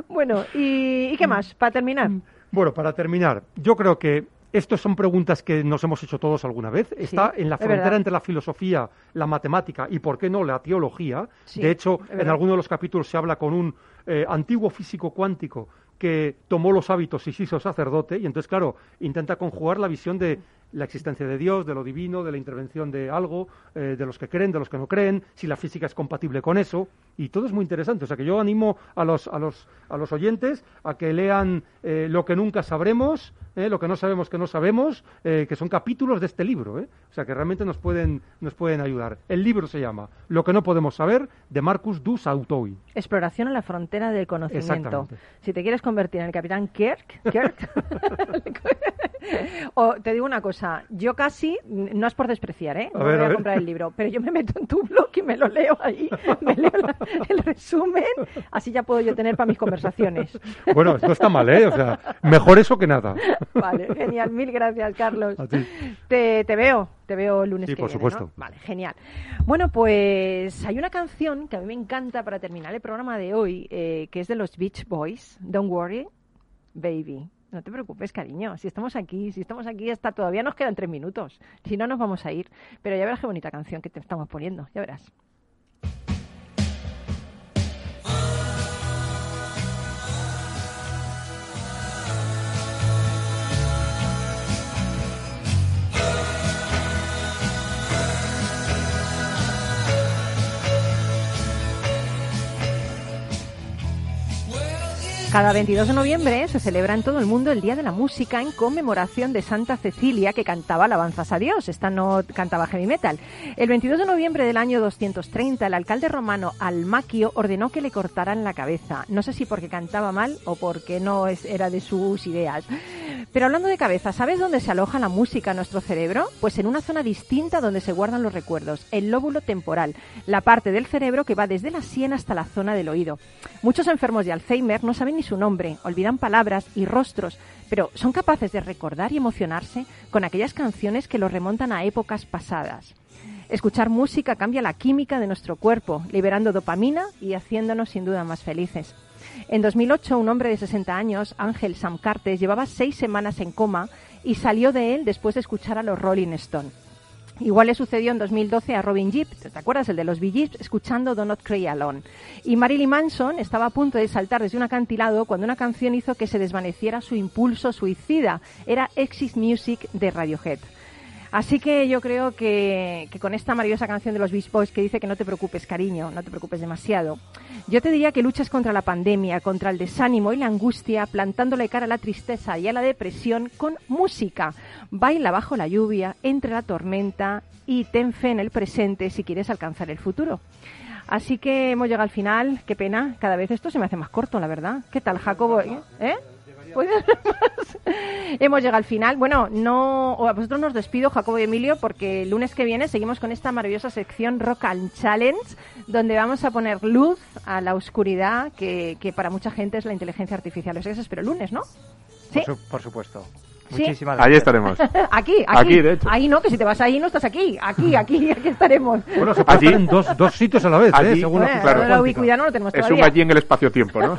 bueno, ¿y qué más? Para terminar. Bueno, para terminar, yo creo que estas son preguntas que nos hemos hecho todos alguna vez. Está en la frontera entre la filosofía, la matemática y, ¿por qué no, la teología. de hecho, en alguno de los capítulos se habla con un eh, antiguo físico cuántico que tomó los hábitos y se hizo sacerdote, y entonces, claro, intenta conjugar la visión de la existencia de Dios, de lo divino, de la intervención de algo, eh, de los que creen, de los que no creen, si la física es compatible con eso, y todo es muy interesante. O sea que yo animo a los, a los, a los oyentes a que lean eh, lo que nunca sabremos, eh, lo que no sabemos que no sabemos, que son capítulos de este libro. O sea que realmente nos pueden, nos pueden ayudar. El libro se llama Lo que no podemos saber, de Marcus du Sautoy. Exploración en la frontera del conocimiento. Si te quieres convertir en el capitán Kirk, Kirk o te digo una cosa, yo casi, no es por despreciar, ¿eh? No voy a, comprar el libro, pero yo me meto en tu blog y me lo leo ahí, me leo el resumen, así ya puedo yo tener para mis conversaciones. Bueno, esto está mal, ¿eh? O sea, mejor eso que nada. Vale, genial, mil gracias, Carlos. Te, te veo, te veo el lunes sí, que por supuesto. Vale, genial. Bueno, pues hay una canción que a mí me encanta para terminar el programa de hoy, eh, que es de los Beach Boys, Don't Worry, Baby. No te preocupes, cariño. Si estamos aquí, si estamos aquí, hasta todavía nos quedan tres minutos. Si no, nos vamos a ir. Pero ya verás qué bonita canción que te estamos poniendo. Ya verás. Cada 22 de noviembre se celebra en todo el mundo el Día de la Música en conmemoración de Santa Cecilia, que cantaba alabanzas a Dios. Esta no cantaba heavy metal. El 22 de noviembre del año 230, el alcalde romano Almaquio ordenó que le cortaran la cabeza. No sé si porque cantaba mal o porque no era de sus ideas. Pero hablando de cabeza, ¿sabes dónde se aloja la música en nuestro cerebro? Pues en una zona distinta donde se guardan los recuerdos, el lóbulo temporal, la parte del cerebro que va desde la sien hasta la zona del oído. Muchos enfermos de Alzheimer no saben su nombre, olvidan palabras y rostros, pero son capaces de recordar y emocionarse con aquellas canciones que los remontan a épocas pasadas. Escuchar música cambia la química de nuestro cuerpo, liberando dopamina y haciéndonos sin duda más felices. En 2008, un hombre de 60 años, Ángel Samcartes, llevaba seis semanas en coma y salió de él después de escuchar a los Rolling Stones. Igual le sucedió en 2012 a Robin Gibb, ¿te acuerdas? El de los Bee Gees, escuchando Do Not Cry Alone. Y Marilyn Manson estaba a punto de saltar desde un acantilado cuando una canción hizo que se desvaneciera su impulso suicida. Era Exit Music de Radiohead. Así que yo creo que, con esta maravillosa canción de los Beach Boys que dice que no te preocupes, cariño, no te preocupes demasiado, yo te diría que luchas contra la pandemia, contra el desánimo y la angustia, plantándole cara a la tristeza y a la depresión con música. Baila bajo la lluvia, entre la tormenta y ten fe en el presente si quieres alcanzar el futuro. Así que hemos llegado al final. Qué pena. Cada vez esto se me hace más corto, la verdad. ¿Qué tal, Jacobo? ¿Eh? Hemos llegado al final. Bueno, no, a vosotros nos despido, Jacobo y Emilio, porque el lunes que viene seguimos con esta maravillosa sección Rock and Challenge, donde vamos a poner luz a la oscuridad que, para mucha gente es la inteligencia artificial. Eso espero el lunes, ¿no? ¿Sí? Por, supuesto. Muchísimas gracias. Ahí estaremos. aquí, aquí, de hecho. Ahí no, que si te vas ahí no estás aquí. Aquí, aquí, aquí estaremos. Bueno, se puede dos, dos sitios a la vez, ¿eh? Según claro. la ubicuidad no lo tenemos todavía. Es un allí en el espacio-tiempo, ¿no?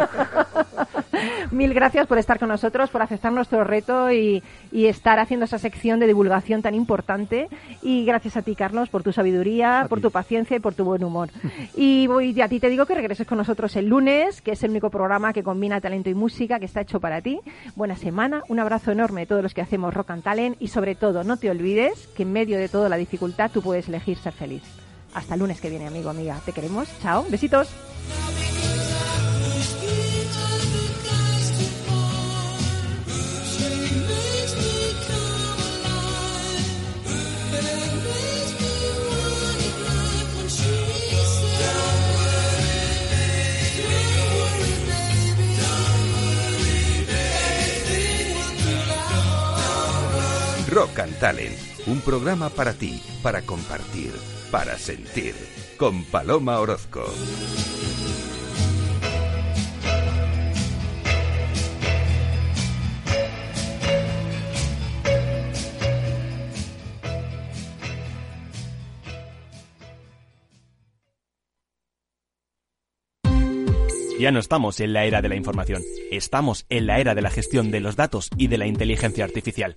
Mil gracias por estar con nosotros, por aceptar nuestro reto y, estar haciendo esa sección de divulgación tan importante. Y gracias a ti, Carlos, por tu sabiduría, por tu paciencia y por tu buen humor. y voy, a ti te digo que regreses con nosotros el lunes, que es el único programa que combina talento y música, que está hecho para ti. Buena semana, un abrazo enorme a todos los que hacemos Rock and Talent y sobre todo no te olvides que en medio de toda la dificultad tú puedes elegir ser feliz. Hasta el lunes que viene, amigo, amiga. Te queremos. Chao. Besitos. Rock and Talent, un programa para ti, para compartir, para sentir, con Paloma Orozco. Ya no estamos en la era de la información, estamos en la era de la gestión de los datos y de la inteligencia artificial.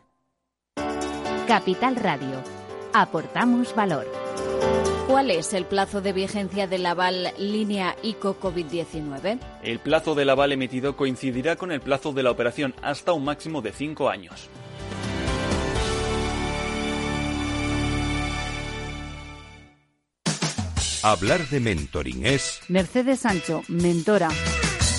Capital Radio. Aportamos valor. ¿Cuál es el plazo de vigencia del aval línea ICO COVID-19? El plazo del aval emitido coincidirá con el plazo de la operación hasta un máximo de cinco años. Hablar de mentoring es... Mercedes Sancho, mentora.